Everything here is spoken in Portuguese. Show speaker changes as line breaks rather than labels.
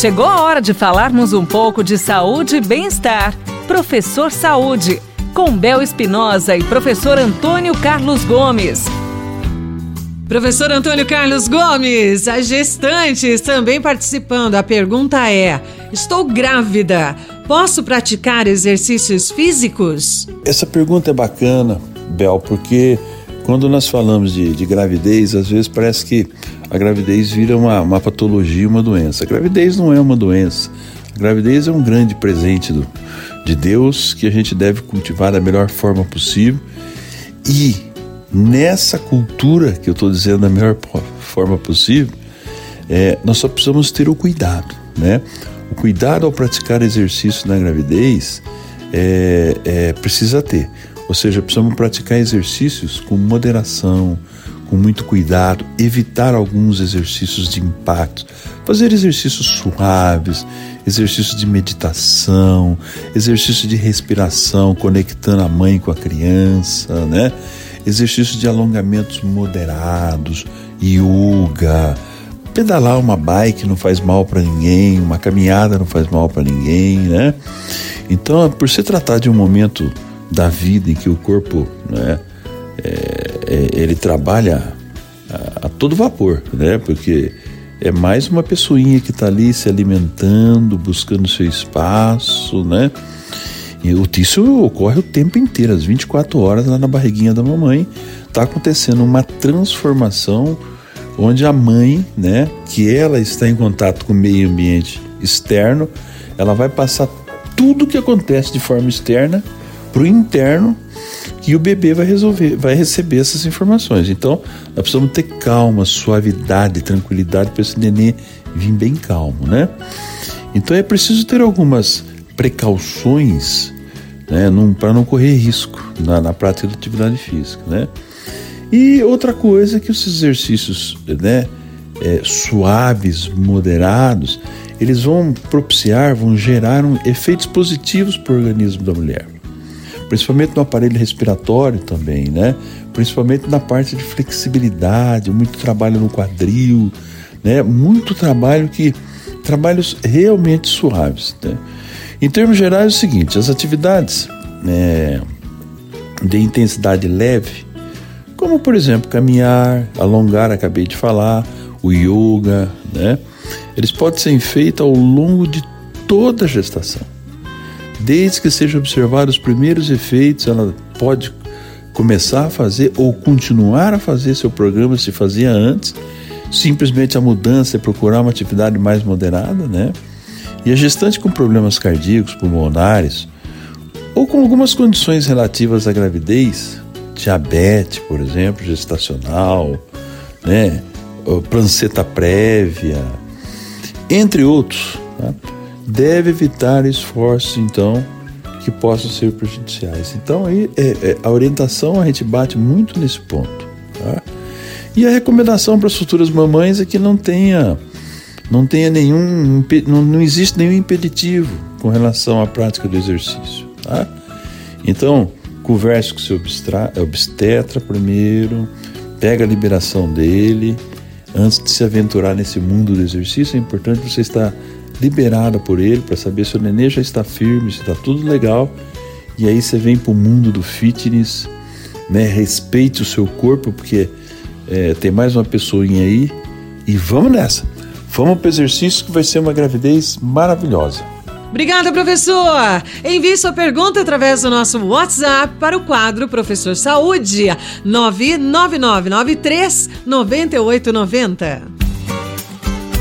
Chegou a hora de falarmos um pouco de saúde e bem-estar. Professor Saúde, com Bel Espinosa e professor Antônio Carlos Gomes.
Professor Antônio Carlos Gomes, as gestantes também participando. A pergunta é: estou grávida, posso praticar exercícios físicos?
Essa pergunta é bacana, Bel, porque quando nós falamos de, de gravidez, às vezes parece que a gravidez vira uma, uma patologia, uma doença. A gravidez não é uma doença. A gravidez é um grande presente do, de Deus que a gente deve cultivar da melhor forma possível. E nessa cultura que eu estou dizendo da melhor forma possível, é, nós só precisamos ter o cuidado, né? O cuidado ao praticar exercício na gravidez é, é, precisa ter. Ou seja, precisamos praticar exercícios com moderação, com muito cuidado, evitar alguns exercícios de impacto, fazer exercícios suaves, exercícios de meditação, exercício de respiração, conectando a mãe com a criança, né? Exercícios de alongamentos moderados, yoga, pedalar uma bike não faz mal para ninguém, uma caminhada não faz mal para ninguém, né? Então, por se tratar de um momento da vida em que o corpo, né, é, ele trabalha a, a, todo vapor, né? Porque é mais uma pessoinha que está ali se alimentando, buscando seu espaço, né? E isso ocorre o tempo inteiro, as 24 horas lá na barriguinha da mamãe. Está acontecendo uma transformação onde a mãe, né, que ela está em contato com o meio ambiente externo, ela vai passar tudo que acontece de forma externa para o interno que o bebê vai resolver, vai receber essas informações. Então, nós precisamos ter calma, suavidade, tranquilidade para esse nenê vir bem calmo, né? Então é preciso ter algumas precauções, né, para não correr risco na, na prática da atividade física, né? E outra coisa é que os exercícios, né, é, suaves, moderados, eles vão propiciar, vão gerar um, efeitos positivos para o organismo da mulher principalmente no aparelho respiratório também, né? Principalmente na parte de flexibilidade, muito trabalho no quadril, né? Muito trabalho que trabalhos realmente suaves, né? Em termos gerais, é o seguinte: as atividades né, de intensidade leve, como por exemplo caminhar, alongar, acabei de falar, o yoga, né? Eles podem ser feitos ao longo de toda a gestação. Desde que sejam observados os primeiros efeitos, ela pode começar a fazer ou continuar a fazer seu programa se fazia antes. Simplesmente a mudança é procurar uma atividade mais moderada, né? E a gestante com problemas cardíacos, pulmonares, ou com algumas condições relativas à gravidez, diabetes, por exemplo, gestacional, né? Planceta prévia, entre outros. Tá? Deve evitar esforços, então, que possam ser prejudiciais. Então, aí, é, é, a orientação a gente bate muito nesse ponto. Tá? E a recomendação para as futuras mamães é que não tenha, não tenha nenhum, não, não existe nenhum impeditivo com relação à prática do exercício. Tá? Então, converse com o seu obstetra primeiro, pega a liberação dele, antes de se aventurar nesse mundo do exercício, é importante você estar liberada por ele para saber se o nenê já está firme, se está tudo legal. E aí você vem para o mundo do fitness, né? Respeite o seu corpo, porque é, tem mais uma pessoinha aí. E vamos nessa. Vamos para o exercício que vai ser uma gravidez maravilhosa.
Obrigada, professor! Envie sua pergunta através do nosso WhatsApp para o quadro Professor Saúde, 99993 9890.